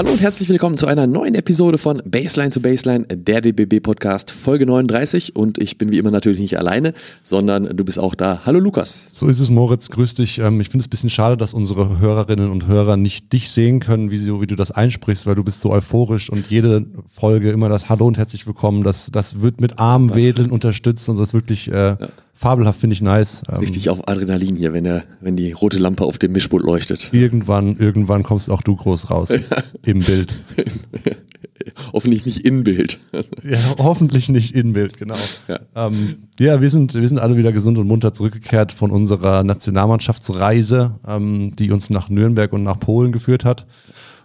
Hallo und herzlich willkommen zu einer neuen Episode von Baseline zu Baseline, der DBB Podcast, Folge 39. Und ich bin wie immer natürlich nicht alleine, sondern du bist auch da. Hallo Lukas. So ist es, Moritz. Grüß dich. Ähm, ich finde es ein bisschen schade, dass unsere Hörerinnen und Hörer nicht dich sehen können, wie, sie, wie du das einsprichst, weil du bist so euphorisch und jede Folge immer das Hallo und herzlich willkommen. Das, das wird mit Armwedeln unterstützt und das ist wirklich äh, ja. Fabelhaft, finde ich nice. Ähm, Richtig auf Adrenalin hier, wenn, der, wenn die rote Lampe auf dem Mischpult leuchtet. Irgendwann, irgendwann kommst auch du groß raus. Im Bild. hoffentlich nicht in Bild. ja, hoffentlich nicht in Bild, genau. Ja, ähm, ja wir, sind, wir sind alle wieder gesund und munter zurückgekehrt von unserer Nationalmannschaftsreise, ähm, die uns nach Nürnberg und nach Polen geführt hat.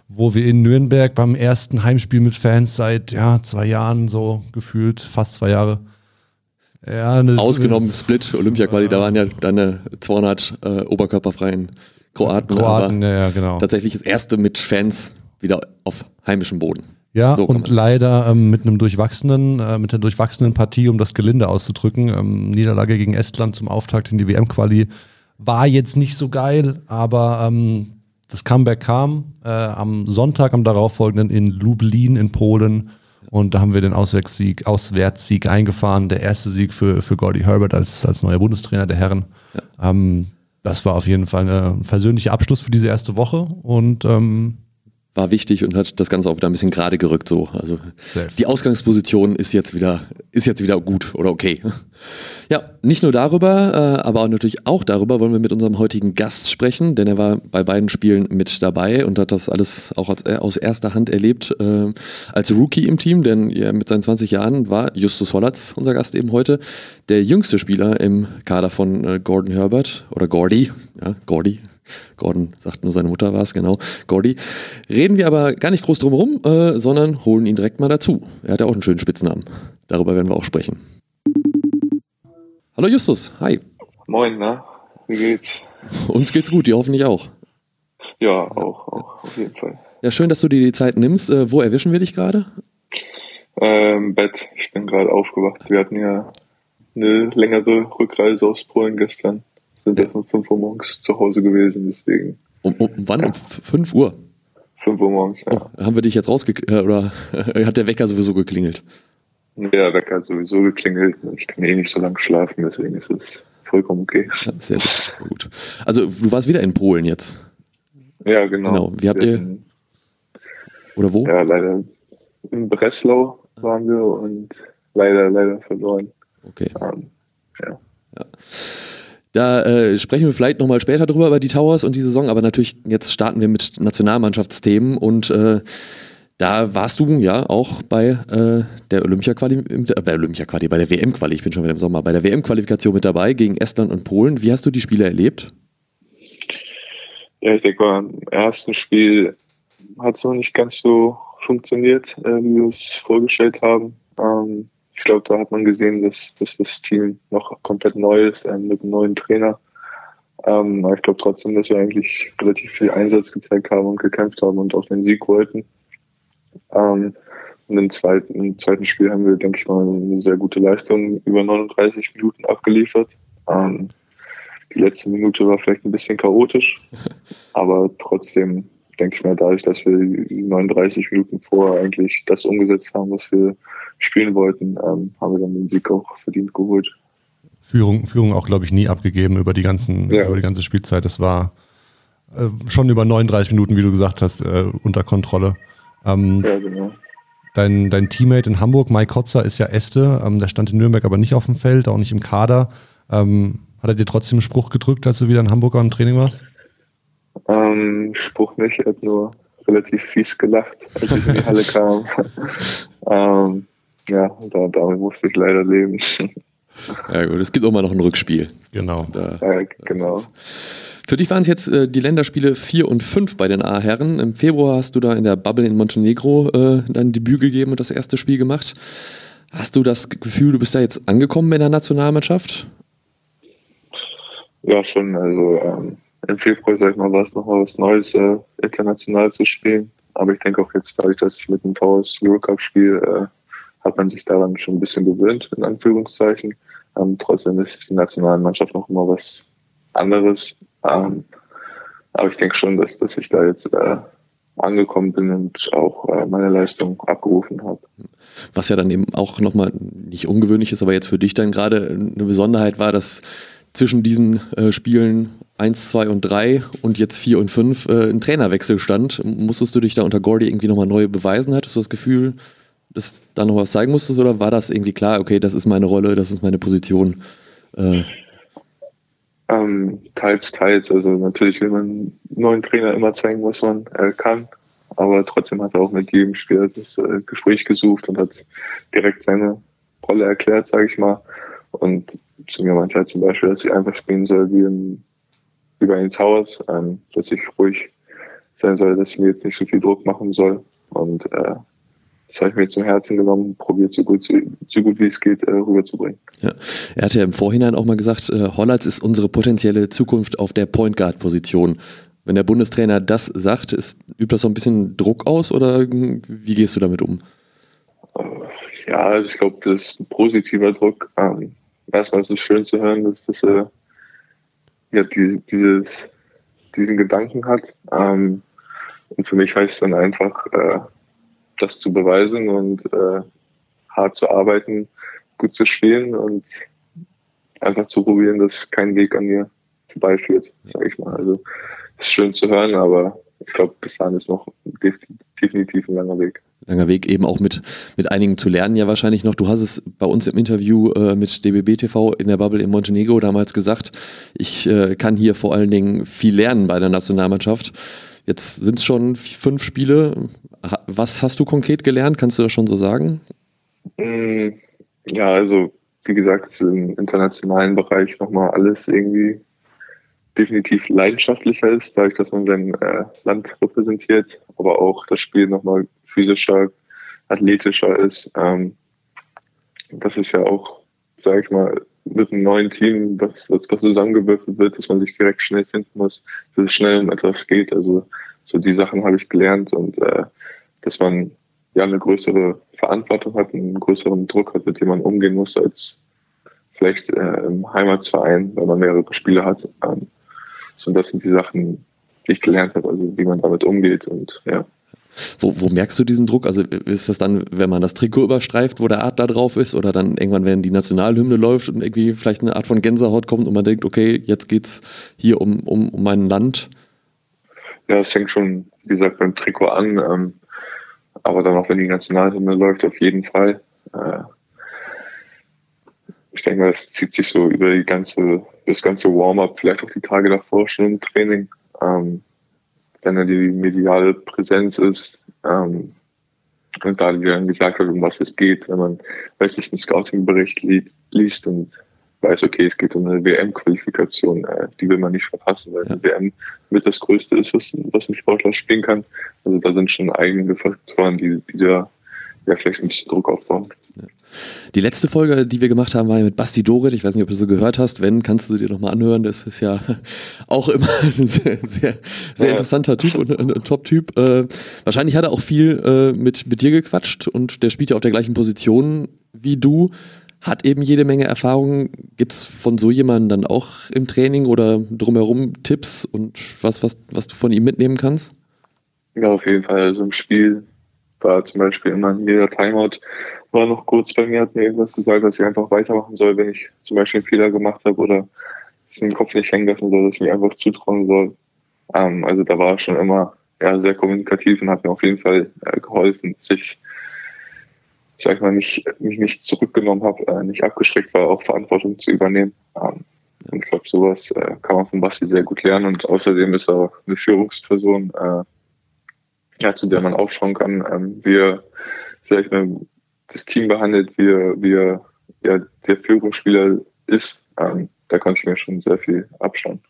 Wo wir in Nürnberg beim ersten Heimspiel mit Fans seit ja, zwei Jahren so gefühlt, fast zwei Jahre. Ja, Ausgenommen Split, Olympia-Quali, da waren ja dann 200 äh, oberkörperfreien Kroaten. Kroaten, ja, ja, genau. Tatsächlich das erste mit Fans wieder auf heimischem Boden. Ja, so und leider ähm, mit einem durchwachsenen, äh, mit einer durchwachsenen Partie, um das Gelinde auszudrücken. Ähm, Niederlage gegen Estland zum Auftakt in die WM-Quali war jetzt nicht so geil, aber ähm, das Comeback kam äh, am Sonntag, am darauffolgenden in Lublin in Polen. Und da haben wir den Auswärtssieg, Auswärtssieg eingefahren. Der erste Sieg für, für Gordy Herbert als, als neuer Bundestrainer der Herren. Ja. Ähm, das war auf jeden Fall ein persönlicher Abschluss für diese erste Woche. Und ähm, war wichtig und hat das Ganze auch wieder ein bisschen gerade gerückt. So. Also die Ausgangsposition ist jetzt wieder, ist jetzt wieder gut oder okay. Ja, nicht nur darüber, äh, aber natürlich auch darüber wollen wir mit unserem heutigen Gast sprechen, denn er war bei beiden Spielen mit dabei und hat das alles auch als, äh, aus erster Hand erlebt äh, als Rookie im Team, denn ja, mit seinen 20 Jahren war Justus Hollatz, unser Gast eben heute, der jüngste Spieler im Kader von Gordon Herbert oder Gordy, ja, Gordy, Gordon sagt nur, seine Mutter war es, genau, Gordy. Reden wir aber gar nicht groß drum herum, äh, sondern holen ihn direkt mal dazu. Er hat ja auch einen schönen Spitznamen. Darüber werden wir auch sprechen. Hallo Justus, hi. Moin, na? Wie geht's? Uns geht's gut, dir hoffentlich auch. Ja, auch, auch, auf jeden Fall. Ja, schön, dass du dir die Zeit nimmst. Äh, wo erwischen wir dich gerade? Ähm, Bett. Ich bin gerade aufgewacht. Wir hatten ja eine längere Rückreise aus Polen gestern sind erst um 5 Uhr morgens zu Hause gewesen, deswegen. Um, um wann? Ja. Um 5 Uhr? 5 Uhr morgens, ja. Oh, haben wir dich jetzt rausgeklingelt, äh, oder hat der Wecker sowieso geklingelt? Ja, der Wecker hat sowieso geklingelt. Ich kann eh nicht so lange schlafen, deswegen ist es vollkommen okay. Ja, sehr, sehr gut. Also, du warst wieder in Polen jetzt? Ja, genau. genau. Wie habt ihr. Oder wo? Ja, leider. In Breslau waren wir und leider, leider verloren. Okay. Um, ähm, ja. ja. Da äh, sprechen wir vielleicht nochmal später drüber, über die Towers und die Saison, aber natürlich jetzt starten wir mit Nationalmannschaftsthemen und äh, da warst du ja auch bei äh, der Olympia-Quali, äh, bei Olympia-Quali, bei der WM-Quali, ich bin schon wieder im Sommer, bei der WM-Qualifikation mit dabei gegen Estland und Polen. Wie hast du die Spiele erlebt? Ja, ich denke mal, im ersten Spiel hat es noch nicht ganz so funktioniert, äh, wie wir es vorgestellt haben. Ähm, ich glaube, da hat man gesehen, dass, dass das Team noch komplett neu ist, ähm, mit einem neuen Trainer. Ähm, aber ich glaube trotzdem, dass wir eigentlich relativ viel Einsatz gezeigt haben und gekämpft haben und auch den Sieg wollten. Ähm, und im zweiten, im zweiten Spiel haben wir, denke ich mal, eine sehr gute Leistung über 39 Minuten abgeliefert. Ähm, die letzte Minute war vielleicht ein bisschen chaotisch, aber trotzdem denke ich mal, dadurch, dass wir die 39 Minuten vorher eigentlich das umgesetzt haben, was wir spielen wollten, ähm, haben wir dann den Sieg auch verdient geholt. Führung, Führung auch, glaube ich, nie abgegeben über die, ganzen, ja. über die ganze Spielzeit. Das war äh, schon über 39 Minuten, wie du gesagt hast, äh, unter Kontrolle. Ähm, ja, genau. Dein, dein Teammate in Hamburg, Mike Kotzer, ist ja Este. Ähm, der stand in Nürnberg aber nicht auf dem Feld, auch nicht im Kader. Ähm, hat er dir trotzdem einen Spruch gedrückt, als du wieder in Hamburg am Training warst? Ähm, Spruch nicht, er hat nur relativ fies gelacht, als ich in die Halle kam. ja, da, damit musste ich leider leben. Ja gut, es gibt auch mal noch ein Rückspiel. Genau. Da, ja, genau. Für dich waren es jetzt äh, die Länderspiele 4 und 5 bei den A-Herren. Im Februar hast du da in der Bubble in Montenegro äh, dein Debüt gegeben und das erste Spiel gemacht. Hast du das Gefühl, du bist da jetzt angekommen in der Nationalmannschaft? Ja, schon. Also ähm, im Februar, sag ich mal, war es nochmal was Neues, äh, international zu spielen. Aber ich denke auch jetzt, dadurch, dass ich mit dem Towers Eurocup spiele, äh, hat man sich daran schon ein bisschen gewöhnt, in Anführungszeichen. Ähm, trotzdem ist die nationale Mannschaft noch immer was anderes. Ähm, aber ich denke schon, dass, dass ich da jetzt äh, angekommen bin und auch äh, meine Leistung abgerufen habe. Was ja dann eben auch nochmal nicht ungewöhnlich ist, aber jetzt für dich dann gerade eine Besonderheit war, dass zwischen diesen äh, Spielen 1, 2 und 3 und jetzt 4 und 5 äh, ein Trainerwechsel stand. Musstest du dich da unter Gordy irgendwie nochmal neu beweisen? Hattest du das Gefühl, dass da noch was zeigen musstest oder war das irgendwie klar, okay, das ist meine Rolle, das ist meine Position? Äh, ähm, teils, teils. Also natürlich will man neuen Trainer immer zeigen, was man äh, kann. Aber trotzdem hat er auch mit jedem Spieler das äh, Gespräch gesucht und hat direkt seine Rolle erklärt, sage ich mal. Und zu mir meinte er zum Beispiel, dass ich einfach spielen soll wie, im, wie bei den Towers, ähm, dass ich ruhig sein soll, dass ich mir jetzt nicht so viel Druck machen soll. Und äh, das habe ich mir zum Herzen genommen, probiert so gut, so gut wie es geht äh, rüberzubringen. Ja. Er hatte ja im Vorhinein auch mal gesagt, äh, Hollatz ist unsere potenzielle Zukunft auf der Point Guard Position. Wenn der Bundestrainer das sagt, ist, übt das so ein bisschen Druck aus oder wie gehst du damit um? Ja, also ich glaube, das ist ein positiver Druck. Ähm, erstmal ist es schön zu hören, dass das äh, ja, die, dieses, diesen Gedanken hat. Ähm, und für mich heißt es dann einfach, äh, das zu beweisen und äh, hart zu arbeiten, gut zu spielen und einfach zu probieren, dass kein Weg an mir vorbeiführt, sage ich mal. Also ist schön zu hören, aber ich glaube, bis dahin ist noch definitiv ein langer Weg. Langer Weg eben auch mit, mit einigen zu lernen, ja wahrscheinlich noch. Du hast es bei uns im Interview äh, mit DBB TV in der Bubble in Montenegro damals gesagt, ich äh, kann hier vor allen Dingen viel lernen bei der Nationalmannschaft. Jetzt sind es schon fünf Spiele. Was hast du konkret gelernt? Kannst du das schon so sagen? Mm, ja, also wie gesagt, im internationalen Bereich nochmal alles irgendwie definitiv leidenschaftlicher ist, dadurch, dass man sein äh, Land repräsentiert, aber auch das Spiel nochmal physischer, athletischer ist. Ähm, das ist ja auch, sage ich mal, mit einem neuen Team, was, was, was zusammengewürfelt wird, dass man sich direkt schnell finden muss, dass es schnell um etwas geht. Also so die Sachen habe ich gelernt und äh, dass man ja eine größere Verantwortung hat, einen größeren Druck hat, mit dem man umgehen muss als vielleicht äh, im Heimatverein, weil man mehrere Spiele hat. Ähm, so, das sind die Sachen, die ich gelernt habe, also wie man damit umgeht und ja. Wo, wo, merkst du diesen Druck? Also ist das dann, wenn man das Trikot überstreift, wo der Adler drauf ist, oder dann irgendwann, wenn die Nationalhymne läuft und irgendwie vielleicht eine Art von Gänsehaut kommt und man denkt, okay, jetzt geht's hier um, um, um mein Land? Ja, es fängt schon, wie gesagt, beim Trikot an, ähm, aber dann auch, wenn die Nationalhymne läuft, auf jeden Fall. Äh, ich denke mal, das zieht sich so über die ganze, das ganze Warm-up, vielleicht auch die Tage davor schon im Training. Ähm, wenn da die mediale Präsenz ist ähm, und da dann gesagt wird, um was es geht, wenn man, weiß nicht, einen Scouting-Bericht li liest und weiß, okay, es geht um eine WM-Qualifikation, äh, die will man nicht verpassen, weil ja. die WM mit das Größte ist, was, was ein Sportler spielen kann. Also da sind schon eigene Faktoren, die, die da ja vielleicht ein bisschen Druck aufbauen. Die letzte Folge, die wir gemacht haben, war mit Basti Dorit. Ich weiß nicht, ob du so gehört hast. Wenn, kannst du dir nochmal anhören. Das ist ja auch immer ein sehr, sehr, sehr interessanter Typ und ein, ein Top-Typ. Äh, wahrscheinlich hat er auch viel äh, mit, mit dir gequatscht und der spielt ja auf der gleichen Position wie du. Hat eben jede Menge Erfahrung. Gibt es von so jemandem dann auch im Training oder drumherum Tipps und was, was, was du von ihm mitnehmen kannst? Ja, auf jeden Fall. Also im Spiel war zum Beispiel immer in jeder Timeout war noch kurz bei mir, hat mir irgendwas gesagt, dass ich einfach weitermachen soll, wenn ich zum Beispiel einen Fehler gemacht habe oder es im Kopf nicht hängen lassen soll, dass ich mir einfach zutrauen soll. Ähm, also da war schon immer ja, sehr kommunikativ und hat mir auf jeden Fall äh, geholfen, dass ich, sag ich mal, nicht, mich nicht zurückgenommen habe, äh, nicht abgeschreckt war, auch Verantwortung zu übernehmen. Ähm, und ich glaube, sowas äh, kann man von Basti sehr gut lernen und außerdem ist er eine Führungsperson, äh, ja, zu der man aufschauen kann, ähm, wie er, sag ich mal, das Team behandelt, wie er, wie er ja, der Führungsspieler ist. Ähm, da konnte ich mir schon sehr viel abschauen.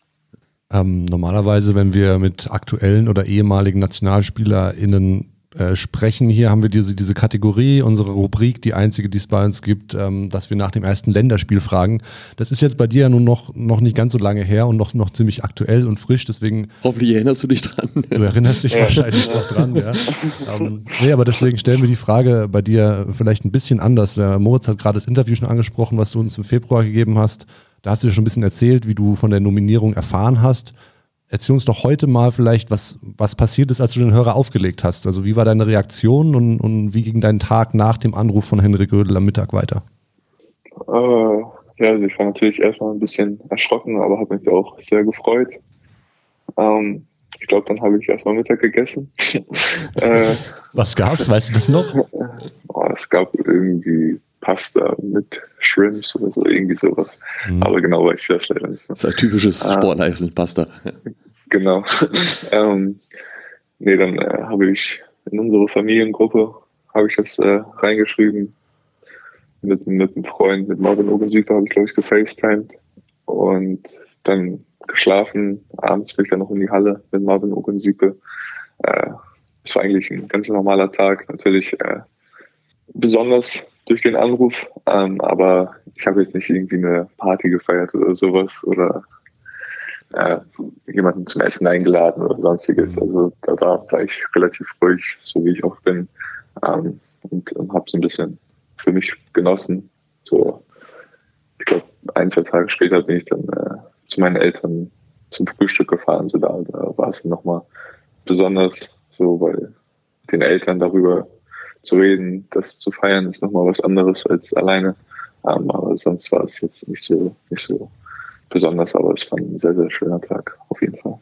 Ähm, normalerweise, wenn wir mit aktuellen oder ehemaligen NationalspielerInnen äh, sprechen. Hier haben wir diese, diese Kategorie, unsere Rubrik, die einzige, die es bei uns gibt, ähm, dass wir nach dem ersten Länderspiel fragen. Das ist jetzt bei dir ja nun noch, noch nicht ganz so lange her und noch, noch ziemlich aktuell und frisch, deswegen. Hoffentlich erinnerst du dich dran. Du erinnerst dich ja. wahrscheinlich noch dran, ja. ähm, nee, aber deswegen stellen wir die Frage bei dir vielleicht ein bisschen anders. Der Moritz hat gerade das Interview schon angesprochen, was du uns im Februar gegeben hast. Da hast du dir schon ein bisschen erzählt, wie du von der Nominierung erfahren hast. Erzähl uns doch heute mal vielleicht, was, was passiert ist, als du den Hörer aufgelegt hast. Also wie war deine Reaktion und, und wie ging dein Tag nach dem Anruf von Henrik Gödel am Mittag weiter? Äh, ja, also ich war natürlich erstmal ein bisschen erschrocken, aber habe mich auch sehr gefreut. Ähm, ich glaube, dann habe ich erstmal Mittag gegessen. äh, Was gab's? Weißt du das noch? Oh, es gab irgendwie Pasta mit Shrimps oder so, irgendwie sowas. Mhm. Aber genau weiß ich das leider nicht. Das ist ein typisches ah, Sporteisen, Pasta. Genau. ähm, nee, dann äh, habe ich in unsere Familiengruppe habe ich das äh, reingeschrieben. Mit, mit einem Freund, mit Marvin Ogensiegler habe ich, glaube ich, gefacetimed. Und dann geschlafen. Abends bin ich dann noch in die Halle mit Marvin Ogensiegel. Äh, es war eigentlich ein ganz normaler Tag. Natürlich äh, besonders durch den Anruf, ähm, aber ich habe jetzt nicht irgendwie eine Party gefeiert oder sowas oder äh, jemanden zum Essen eingeladen oder sonstiges. Also da, da war ich relativ ruhig, so wie ich auch bin, ähm, und, und habe so ein bisschen für mich genossen. So, ich glaube, ein, zwei Tage später bin ich dann äh, zu meinen Eltern zum Frühstück gefahren. So da, da war es nochmal besonders so, weil den Eltern darüber zu reden, das zu feiern, ist nochmal was anderes als alleine. Ähm, aber sonst war es jetzt nicht so, nicht so besonders, aber es war ein sehr, sehr schöner Tag, auf jeden Fall.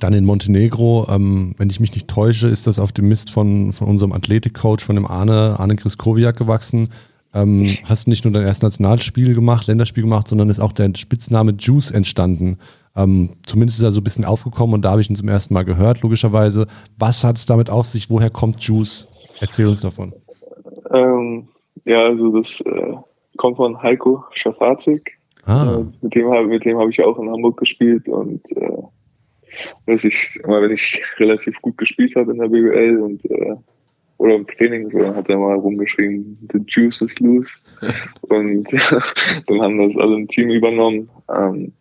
Dann in Montenegro, ähm, wenn ich mich nicht täusche, ist das auf dem Mist von, von unserem Athletikcoach, von dem Arne, Arne Kriskowiak gewachsen. Ähm, hast du nicht nur dein erstes Nationalspiel gemacht, Länderspiel gemacht, sondern ist auch der Spitzname Juice entstanden. Ähm, zumindest ist er so ein bisschen aufgekommen und da habe ich ihn zum ersten Mal gehört, logischerweise. Was hat es damit auf sich? Woher kommt Juice? Erzähl uns davon. Ähm, ja, also das äh, kommt von Heiko Schafazik. Ah. Äh, mit dem habe mit dem hab ich auch in Hamburg gespielt und äh, dass ich immer wenn ich relativ gut gespielt habe in der BWL und äh, oder im Training, so, dann hat er mal rumgeschrieben, the juice is loose. und dann haben das alle im Team übernommen. Ähm,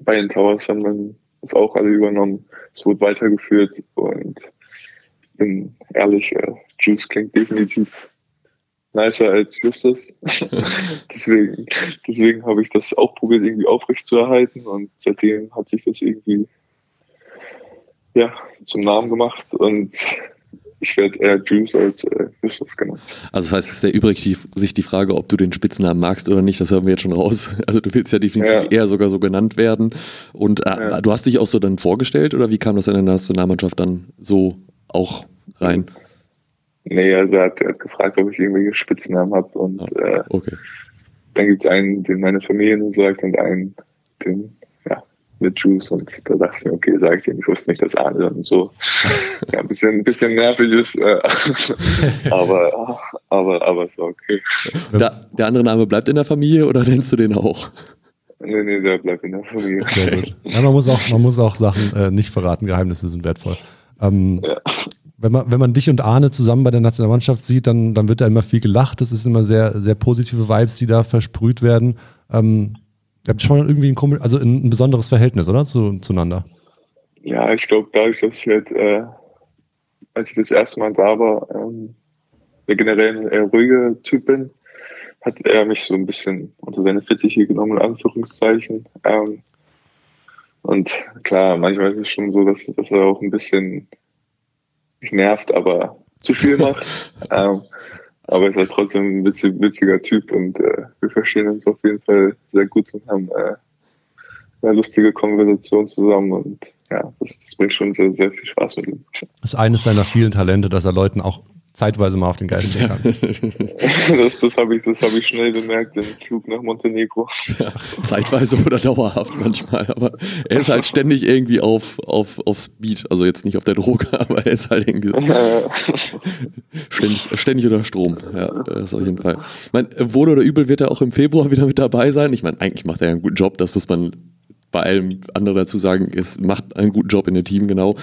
bei den Towers haben dann das auch alle übernommen. Es wurde weitergeführt und bin ehrlich, äh, Juice klingt definitiv nicer als Justus. deswegen deswegen habe ich das auch probiert, irgendwie aufrechtzuerhalten und seitdem hat sich das irgendwie ja, zum Namen gemacht und ich werde eher Juice als äh, Christoph genannt. Also das heißt, es erübrigt die, sich die Frage, ob du den Spitznamen magst oder nicht, das hören wir jetzt schon raus. Also du willst ja definitiv ja. eher sogar so genannt werden. Und äh, ja. du hast dich auch so dann vorgestellt oder wie kam das in der Nationalmannschaft dann so auch rein? Nee, also er hat, er hat gefragt, ob ich irgendwelche Spitznamen habe und ah, äh, okay. dann gibt es einen, den meine Familie sagt und einen, den mit Juice und da dachte ich mir, okay, sag ich dir, ich wusste nicht, dass Arne und so ja, ein bisschen, ein bisschen nervig ist, äh, aber, aber, aber ist okay. Da, der andere Name bleibt in der Familie oder nennst du den auch? Nee, nee, der bleibt in der Familie. Sehr gut. Ja, man muss auch, man muss auch Sachen äh, nicht verraten, Geheimnisse sind wertvoll. Ähm, ja. Wenn man, wenn man dich und Arne zusammen bei der Nationalmannschaft sieht, dann, dann wird da immer viel gelacht. Das ist immer sehr, sehr positive Vibes, die da versprüht werden. Ähm, Ihr habt schon irgendwie ein, also ein, besonderes Verhältnis, oder? Zu, zueinander. Ja, ich glaube, dadurch, dass ich halt, äh, als ich das erste Mal da war, ähm, generell ein eher ruhiger Typ bin, hat er mich so ein bisschen unter seine Fittiche genommen, in Anführungszeichen. Ähm, und klar, manchmal ist es schon so, dass, dass er auch ein bisschen nervt, aber zu viel macht. ähm, aber ist halt trotzdem ein witzig, witziger Typ und äh, wir verstehen uns auf jeden Fall sehr gut und haben äh, eine lustige Konversation zusammen und ja, das, das bringt schon sehr, sehr viel Spaß mit ihm. Das ist eines seiner vielen Talente, dass er Leuten auch zeitweise mal auf den Geist kann. das das habe ich, hab ich schnell bemerkt im Flug nach Montenegro. Ja, zeitweise oder dauerhaft manchmal, aber er ist halt ständig irgendwie auf, auf, auf Speed, also jetzt nicht auf der Droge, aber er ist halt irgendwie so ständig, ständig unter Strom. Ja, das auf jeden Fall. Ich meine, wohl oder übel wird er auch im Februar wieder mit dabei sein. Ich meine, eigentlich macht er ja einen guten Job, das muss man bei allem anderen dazu sagen, es macht einen guten Job in dem Team, genau.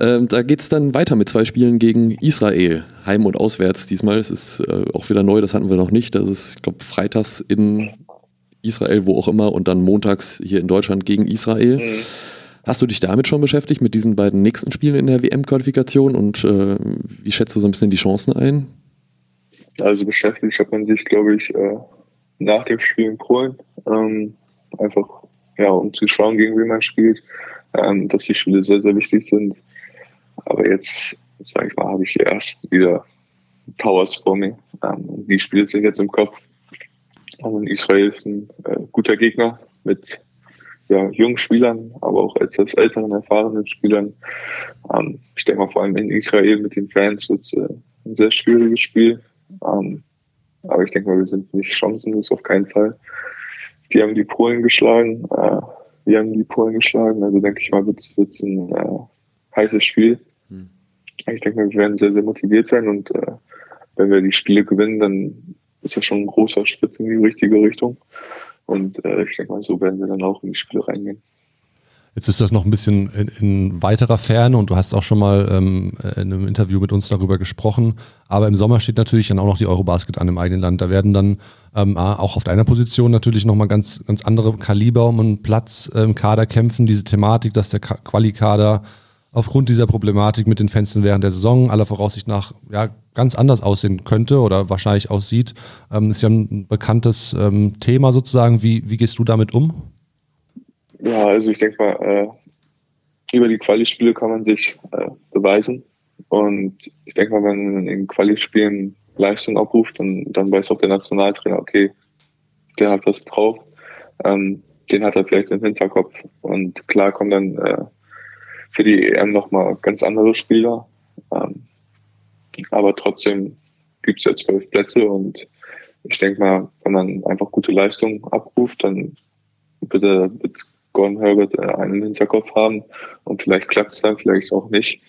Ähm, da geht es dann weiter mit zwei Spielen gegen Israel, heim und auswärts. Diesmal ist es äh, auch wieder neu, das hatten wir noch nicht. Das ist, ich glaube, freitags in Israel, wo auch immer, und dann montags hier in Deutschland gegen Israel. Mhm. Hast du dich damit schon beschäftigt, mit diesen beiden nächsten Spielen in der WM-Qualifikation und äh, wie schätzt du so ein bisschen die Chancen ein? Also beschäftigt hat man sich, glaube ich, äh, nach dem Spiel in Polen. Ähm, einfach ja, um zu schauen, gegen wen man spielt. ähm, dass die Spiele sehr, sehr wichtig sind. Aber jetzt, sage ich mal, habe ich erst wieder Towers vor mir. Ähm, die Spiele sind jetzt im Kopf. Und Israel ist ein äh, guter Gegner mit ja, jungen Spielern, aber auch etwas älteren, erfahrenen Spielern. Ähm, ich denke mal vor allem in Israel mit den Fans wird es äh, ein sehr schwieriges Spiel. Ähm, aber ich denke mal, wir sind nicht chancenlos auf keinen Fall. Die haben die Polen geschlagen, äh, wir haben die Polen geschlagen, also denke ich mal, wird es ein äh, heißes Spiel. Hm. Ich denke mal, wir werden sehr, sehr motiviert sein und äh, wenn wir die Spiele gewinnen, dann ist das schon ein großer Schritt in die richtige Richtung. Und äh, ich denke mal, so werden wir dann auch in die Spiele reingehen. Jetzt ist das noch ein bisschen in, in weiterer Ferne und du hast auch schon mal ähm, in einem Interview mit uns darüber gesprochen. Aber im Sommer steht natürlich dann auch noch die Eurobasket an im eigenen Land. Da werden dann ähm, auch auf deiner Position natürlich nochmal ganz, ganz andere Kaliber um einen Platz im Kader kämpfen. Diese Thematik, dass der Quali-Kader aufgrund dieser Problematik mit den Fenstern während der Saison aller Voraussicht nach ja, ganz anders aussehen könnte oder wahrscheinlich aussieht. Ähm, ist ja ein bekanntes ähm, Thema sozusagen. Wie, wie gehst du damit um? Ja, also ich denke mal, äh, über die Quali-Spiele kann man sich äh, beweisen. Und ich denke mal, wenn man in Quali-Spielen Leistung abruft, dann, dann weiß auch der Nationaltrainer, okay, der hat was drauf. Ähm, den hat er vielleicht im Hinterkopf. Und klar kommen dann äh, für die EM nochmal ganz andere Spieler. Ähm, aber trotzdem gibt es ja zwölf Plätze und ich denke mal, wenn man einfach gute Leistungen abruft, dann wird, wird Gordon Herbert äh, einen Hinterkopf haben und vielleicht klappt es dann, vielleicht auch nicht.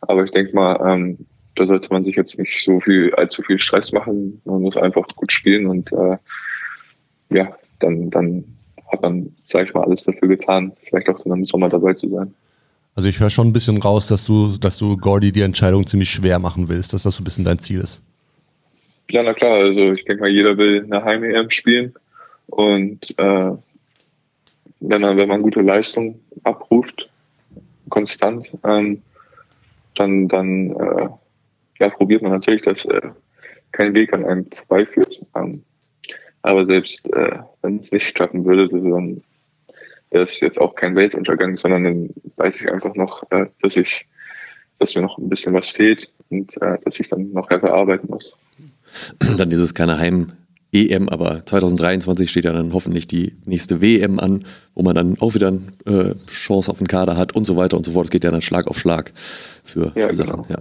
Aber ich denke mal, ähm, da sollte man sich jetzt nicht so viel, allzu viel Stress machen. Man muss einfach gut spielen und äh, ja, dann, dann hat man, sag ich mal, alles dafür getan, vielleicht auch dann im Sommer dabei zu sein. Also ich höre schon ein bisschen raus, dass du, dass du Gordy die Entscheidung ziemlich schwer machen willst, dass das so ein bisschen dein Ziel ist. Ja, na klar, also ich denke mal, jeder will eine Heim-EM spielen und äh, wenn, man, wenn man gute Leistung abruft, konstant, ähm, dann, dann äh, ja, probiert man natürlich, dass äh, kein Weg an einem vorbeiführt. Ähm, aber selbst äh, wenn es nicht klappen würde, dann das ist jetzt auch kein Weltuntergang, sondern dann weiß ich einfach noch, äh, dass ich, dass mir noch ein bisschen was fehlt und äh, dass ich dann noch härter arbeiten muss. Dann ist es keine Heim- EM, aber 2023 steht ja dann hoffentlich die nächste WM an, wo man dann auch wieder eine äh, Chance auf den Kader hat und so weiter und so fort. Es geht ja dann Schlag auf Schlag für, ja, für Sachen. Genau. Ja.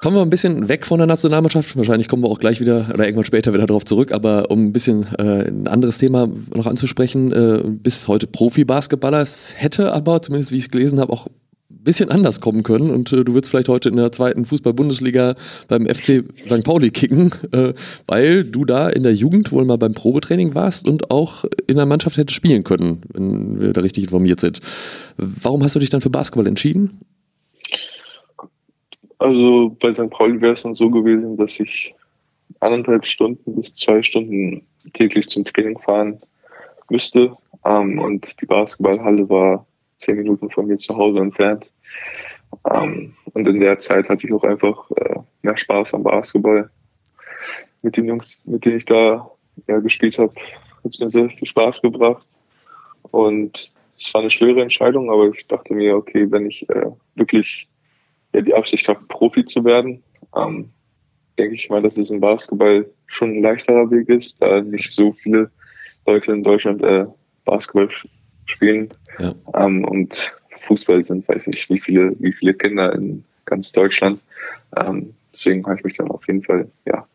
Kommen wir ein bisschen weg von der Nationalmannschaft. Wahrscheinlich kommen wir auch gleich wieder oder irgendwann später wieder darauf zurück. Aber um ein bisschen äh, ein anderes Thema noch anzusprechen, äh, bis heute Profi-Basketballer. Es hätte aber, zumindest wie ich es gelesen habe, auch bisschen anders kommen können. Und äh, du würdest vielleicht heute in der zweiten Fußball-Bundesliga beim FC St. Pauli kicken, äh, weil du da in der Jugend wohl mal beim Probetraining warst und auch in der Mannschaft hättest spielen können, wenn wir da richtig informiert sind. Warum hast du dich dann für Basketball entschieden? Also bei St. Pauli wäre es dann so gewesen, dass ich anderthalb Stunden bis zwei Stunden täglich zum Training fahren müsste. Ähm, und die Basketballhalle war zehn Minuten von mir zu Hause entfernt. Ähm, und in der Zeit hatte ich auch einfach äh, mehr Spaß am Basketball. Mit den Jungs, mit denen ich da ja, gespielt habe, hat es mir sehr viel Spaß gebracht. Und es war eine schwere Entscheidung, aber ich dachte mir, okay, wenn ich äh, wirklich ja, die Absicht habe, Profi zu werden, ähm, denke ich mal, dass es im Basketball schon ein leichterer Weg ist, da nicht so viele Leute in Deutschland äh, Basketball spielen. Ja. Ähm, und Fußball sind, weiß nicht, wie viele, wie viele Kinder in ganz Deutschland. Ähm, deswegen habe ich mich dann auf jeden Fall, ja,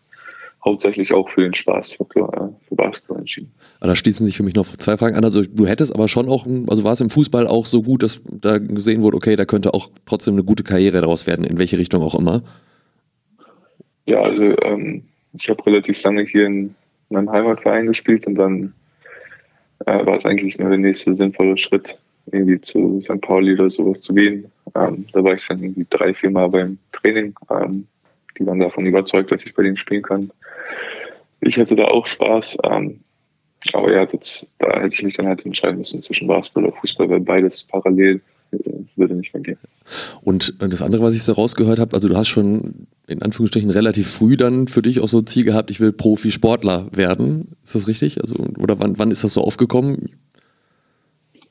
hauptsächlich auch für den Spaß für, äh, für Basketball entschieden. Aber da schließen sich für mich noch zwei Fragen an. Also du hättest aber schon auch, also war es im Fußball auch so gut, dass da gesehen wurde, okay, da könnte auch trotzdem eine gute Karriere daraus werden, in welche Richtung auch immer? Ja, also ähm, ich habe relativ lange hier in meinem Heimatverein gespielt und dann äh, war es eigentlich nur der nächste sinnvolle Schritt, irgendwie zu St. Pauli oder sowas zu gehen. Ähm, da war ich dann irgendwie drei, vier Mal beim Training. Ähm, die waren davon überzeugt, dass ich bei denen spielen kann. Ich hatte da auch Spaß. Ähm, aber ja, das, da hätte ich mich dann halt entscheiden müssen zwischen Basketball und Fußball, weil beides parallel würde nicht mehr gehen. Und das andere, was ich so rausgehört habe, also du hast schon in Anführungsstrichen relativ früh dann für dich auch so ein Ziel gehabt, ich will Profisportler werden. Ist das richtig? Also, oder wann, wann ist das so aufgekommen?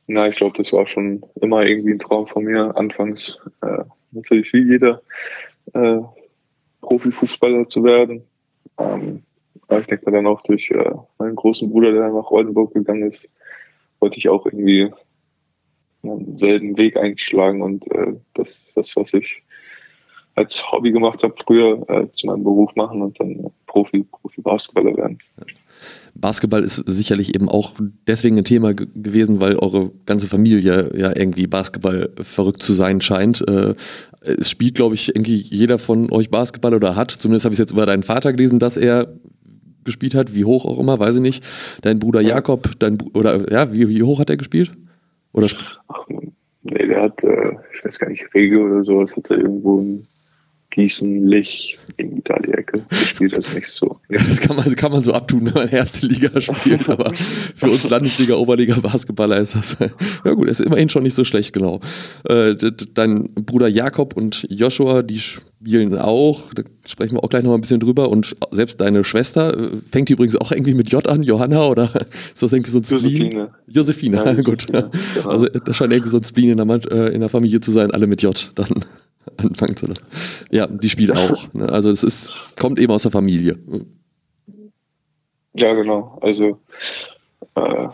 Na, ich glaube, das war schon immer irgendwie ein Traum von mir. Anfangs äh, natürlich wie jeder äh, Profifußballer zu werden. Ähm, aber ich denke dann auch durch äh, meinen großen Bruder, der nach Oldenburg gegangen ist, wollte ich auch irgendwie selben Weg einschlagen und äh, das, das, was ich als Hobby gemacht habe, früher äh, zu meinem Beruf machen und dann Profi, Profi-Basketballer werden. Basketball ist sicherlich eben auch deswegen ein Thema gewesen, weil eure ganze Familie ja irgendwie Basketball verrückt zu sein scheint. Äh, es spielt, glaube ich, irgendwie jeder von euch Basketball oder hat. Zumindest habe ich es jetzt über deinen Vater gelesen, dass er gespielt hat, wie hoch auch immer, weiß ich nicht. Dein Bruder Jakob, dein oder ja, wie, wie hoch hat er gespielt? Oder Ach, nee, der hat, äh, ich weiß gar nicht, Regel oder sowas, hat er irgendwo ein Gießen, Lich, irgendwie da die Ecke. Spielt das nicht so. Das kann man, kann man so abtun, wenn man erste Liga spielt, aber für uns Landesliga, Oberliga Basketballer ist das, ja gut, ist immerhin schon nicht so schlecht, genau. Äh, dein Bruder Jakob und Joshua, die spielen auch, da sprechen wir auch gleich noch mal ein bisschen drüber und selbst deine Schwester äh, fängt übrigens auch irgendwie mit J an, Johanna, oder ist das irgendwie so ein Spleen? Josephine. Josephine, ja, gut. Josephine, genau. Also da scheint irgendwie so ein Spleen in der, äh, in der Familie zu sein, alle mit J dann. anfangen zu lassen. Ja, die spielt auch. Ne? Also es ist, kommt eben aus der Familie. Ja, genau. Also äh,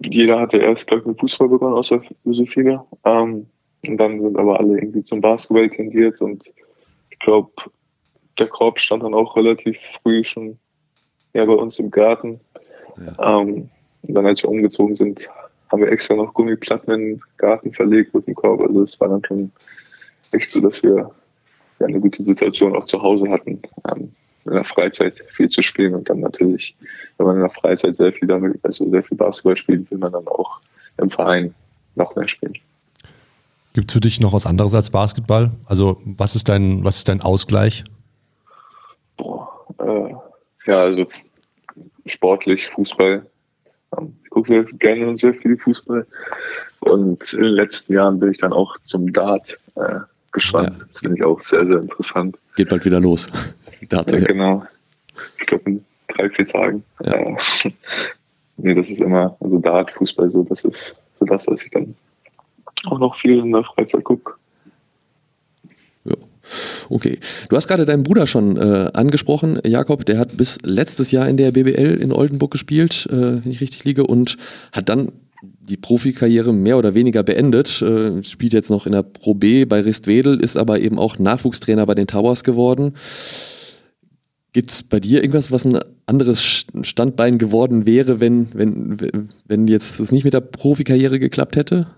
jeder hatte erst, glaube ich, mit Fußball begonnen, außer Josephine. Ähm, und dann sind aber alle irgendwie zum Basketball tendiert und ich glaube, der Korb stand dann auch relativ früh schon ja, bei uns im Garten. Ja. Ähm, und dann, als wir umgezogen sind, haben wir extra noch Gummiplatten in den Garten verlegt mit dem Korb. Also es war dann schon echt so, dass wir ja, eine gute Situation auch zu Hause hatten, ähm, in der Freizeit viel zu spielen und dann natürlich, wenn man in der Freizeit sehr viel damit, also sehr viel Basketball spielt, will man dann auch im Verein noch mehr spielen. Gibt es für dich noch was anderes als Basketball? Also was ist dein, was ist dein Ausgleich? Boah, äh, ja, also sportlich, Fußball. Ähm, ich gucke sehr gerne und sehr viel Fußball. Und in den letzten Jahren bin ich dann auch zum Dart äh, gespannt. Ja. Das finde ich auch sehr, sehr interessant. Geht bald wieder los. Ja, genau. Ich glaube in drei, vier Tagen. Ja. Äh, nee, das ist immer, also Dart, Fußball, so, das ist so das, was ich dann auch noch viel in der Freizeit gucke. Ja. Okay. Du hast gerade deinen Bruder schon äh, angesprochen, Jakob, der hat bis letztes Jahr in der BBL in Oldenburg gespielt, äh, wenn ich richtig liege, und hat dann die Profikarriere mehr oder weniger beendet, äh, spielt jetzt noch in der Pro B bei Ristwedel, ist aber eben auch Nachwuchstrainer bei den Towers geworden. Gibt es bei dir irgendwas, was ein anderes Standbein geworden wäre, wenn, wenn, wenn jetzt es nicht mit der Profikarriere geklappt hätte?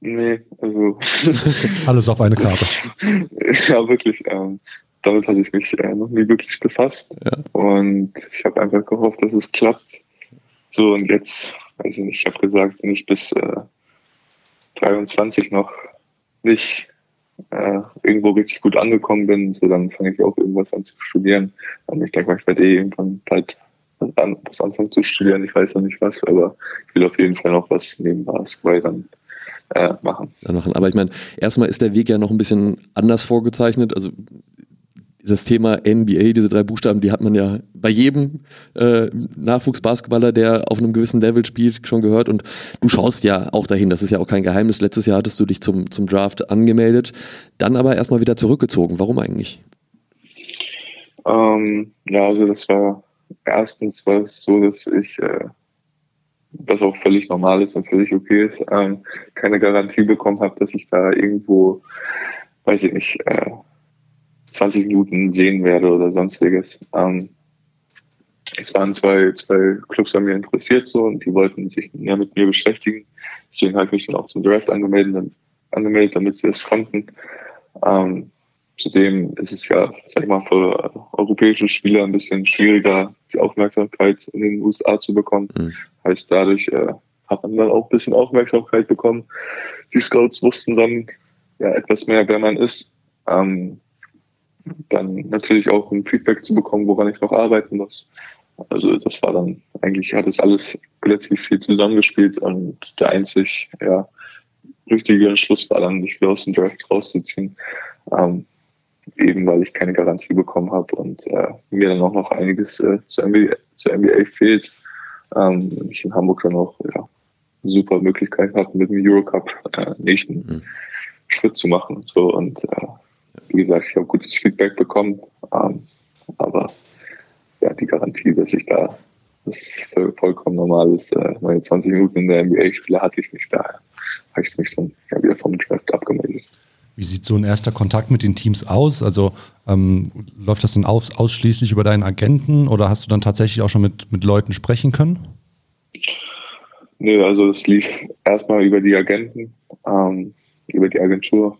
Nee, also. Alles auf eine Karte. ja, wirklich. Ähm, damit hatte ich mich äh, noch nie wirklich befasst. Ja. Und ich habe einfach gehofft, dass es klappt. So, und jetzt, weiß ich nicht, ich habe gesagt, wenn ich bis äh, 23 noch nicht äh, irgendwo richtig gut angekommen bin, so dann fange ich auch irgendwas an zu studieren. Und ich denke ich werde eh irgendwann bald was anfangen zu studieren. Ich weiß noch nicht was, aber ich will auf jeden Fall noch was neben Basketball dann äh, machen. Dann machen. Aber ich meine, erstmal ist der Weg ja noch ein bisschen anders vorgezeichnet. Also das Thema NBA, diese drei Buchstaben, die hat man ja bei jedem äh, Nachwuchsbasketballer, der auf einem gewissen Level spielt, schon gehört. Und du schaust ja auch dahin, das ist ja auch kein Geheimnis. Letztes Jahr hattest du dich zum, zum Draft angemeldet, dann aber erstmal wieder zurückgezogen. Warum eigentlich? Ähm, ja, also das war erstens war es so, dass ich, äh, was auch völlig normal ist und völlig okay ist, ähm, keine Garantie bekommen habe, dass ich da irgendwo, weiß ich nicht, äh, 20 Minuten sehen werde oder sonstiges. Ähm, es waren zwei, zwei Clubs an mir interessiert so und die wollten sich mehr mit mir beschäftigen. Deswegen habe ich mich dann auch zum Draft angemeldet, angemeldet damit sie es konnten. Ähm, zudem ist es ja, sag ich mal, für europäische Spieler ein bisschen schwieriger, die Aufmerksamkeit in den USA zu bekommen. Mhm. Heißt, dadurch äh, hat man dann auch ein bisschen Aufmerksamkeit bekommen. Die Scouts wussten dann ja etwas mehr, wer man ist. Ähm, dann natürlich auch ein Feedback zu bekommen, woran ich noch arbeiten muss. Also das war dann eigentlich, hat es alles relativ viel zusammengespielt und der einzig ja, richtige Entschluss war dann, mich wieder aus dem Draft rauszuziehen. Ähm, eben weil ich keine Garantie bekommen habe und äh, mir dann auch noch einiges äh, zur, NBA, zur NBA fehlt. Ähm, ich in Hamburg dann auch ja, super Möglichkeit hat, mit dem Eurocup äh, nächsten mhm. Schritt zu machen. So und äh, wie gesagt, ich habe gutes Feedback bekommen, ähm, aber ja, die Garantie, dass ich da das vollkommen normal ist. Äh, meine 20 Minuten in der NBA-Spiele hatte ich nicht. Daher habe ich mich dann ja wieder vom Draft abgemeldet. Wie sieht so ein erster Kontakt mit den Teams aus? Also ähm, läuft das dann aus, ausschließlich über deinen Agenten oder hast du dann tatsächlich auch schon mit, mit Leuten sprechen können? Nö, also es lief erstmal über die Agenten, ähm, über die Agentur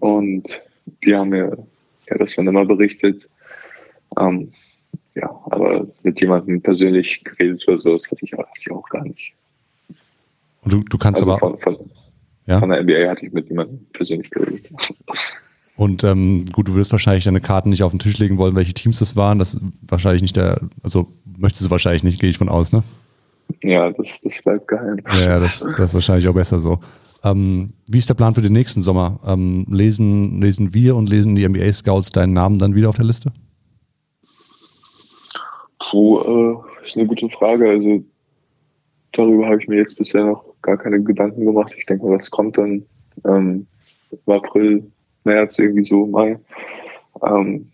und die haben mir ja, das dann immer berichtet. Ähm, ja, aber mit jemandem persönlich geredet oder so, das hatte ich, hatte ich auch gar nicht. Und du, du kannst also aber. Von, von, ja? von der NBA hatte ich mit jemandem persönlich geredet. Und ähm, gut, du wirst wahrscheinlich deine Karten nicht auf den Tisch legen wollen, welche Teams das waren. Das ist wahrscheinlich nicht der, also möchtest du wahrscheinlich nicht, gehe ich von aus, ne? Ja, das, das bleibt geheim. Ja, das, das ist wahrscheinlich auch besser so. Ähm, wie ist der Plan für den nächsten Sommer? Ähm, lesen, lesen wir und lesen die NBA-Scouts deinen Namen dann wieder auf der Liste? Puh, äh, ist eine gute Frage. Also darüber habe ich mir jetzt bisher noch gar keine Gedanken gemacht. Ich denke mal, das kommt dann ähm, im April, März, irgendwie so, Mai. Ähm,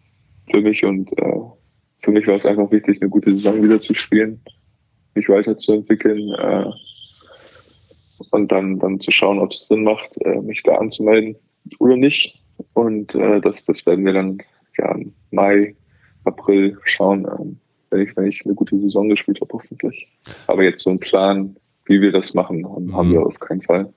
für mich und äh, für mich war es einfach wichtig, eine gute Saison wieder zu spielen, mich weiterzuentwickeln äh, und dann, dann zu schauen, ob es Sinn macht, äh, mich da anzumelden oder nicht. Und äh, das, das werden wir dann ja, Mai, April schauen. Ähm, wenn ich, wenn ich eine gute Saison gespielt habe, hoffentlich. Aber jetzt so ein Plan, wie wir das machen, haben mhm. wir auf keinen Fall.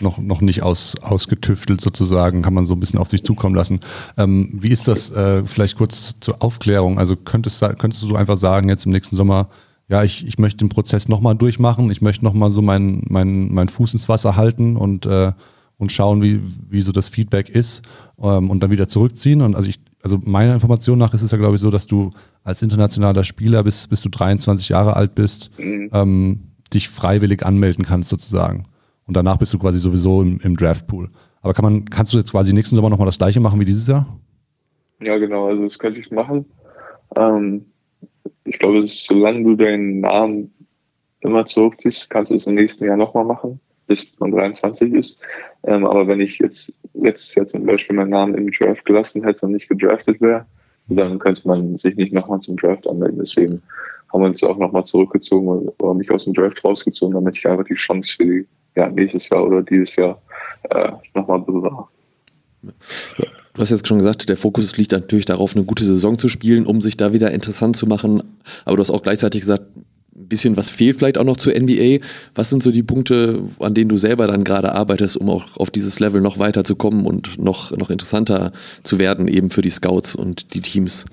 Noch, noch nicht aus, ausgetüftelt sozusagen, kann man so ein bisschen auf sich zukommen lassen. Ähm, wie ist das äh, vielleicht kurz zur Aufklärung? Also könntest, könntest du so einfach sagen, jetzt im nächsten Sommer, ja, ich, ich möchte den Prozess nochmal durchmachen, ich möchte nochmal so meinen mein, mein Fuß ins Wasser halten und, äh, und schauen, wie, wie so das Feedback ist ähm, und dann wieder zurückziehen. Und also ich, also meiner Information nach ist es ja, glaube ich, so, dass du als internationaler Spieler bis, bis du 23 Jahre alt bist, mhm. ähm, dich freiwillig anmelden kannst sozusagen. Und danach bist du quasi sowieso im, im Draftpool. Aber kann man, kannst du jetzt quasi nächsten Sommer nochmal das gleiche machen wie dieses Jahr? Ja, genau, also das könnte ich machen. Ähm, ich glaube, solange du deinen Namen immer zurückziehst, kannst du es im nächsten Jahr nochmal machen, bis man 23 ist. Ähm, aber wenn ich jetzt letztes Jahr zum Beispiel meinen Namen im Draft gelassen hätte und nicht gedraftet wäre, dann könnte man sich nicht nochmal zum Draft anmelden. Deswegen haben wir uns auch nochmal zurückgezogen oder mich aus dem Draft rausgezogen, damit ich einfach die Chance für die, ja, nächstes Jahr oder dieses Jahr äh, nochmal bewahre. Du hast jetzt schon gesagt, der Fokus liegt natürlich darauf, eine gute Saison zu spielen, um sich da wieder interessant zu machen. Aber du hast auch gleichzeitig gesagt, ein bisschen was fehlt vielleicht auch noch zur NBA. Was sind so die Punkte, an denen du selber dann gerade arbeitest, um auch auf dieses Level noch weiter zu kommen und noch, noch interessanter zu werden, eben für die Scouts und die Teams?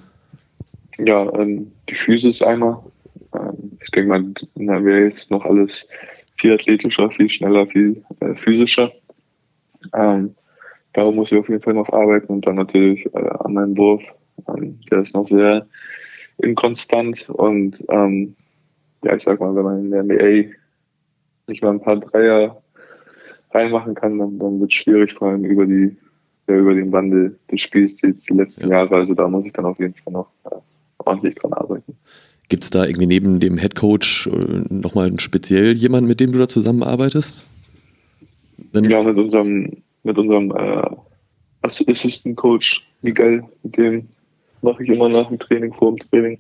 Ja, ähm, die ist einmal. Ähm, ich denke mal, in der NBA ist noch alles viel athletischer, viel schneller, viel äh, physischer. Ähm, darum muss ich auf jeden Fall noch arbeiten und dann natürlich äh, an meinem Wurf. Ähm, der ist noch sehr inkonstant und ähm, ja, ich sag mal, wenn man in der NBA nicht mal ein paar Dreier reinmachen kann, dann, dann wird es schwierig, vor allem über die ja, über den Wandel des Spiels die, die letzten ja. Jahre. Also da muss ich dann auf jeden Fall noch äh, ordentlich dran arbeiten. Gibt es da irgendwie neben dem Head Coach äh, nochmal speziell jemanden, mit dem du da zusammenarbeitest? Wenn ja, mit unserem, mit unserem äh, Assistant Coach Miguel, mit dem mache ich immer nach dem Training, vor dem Training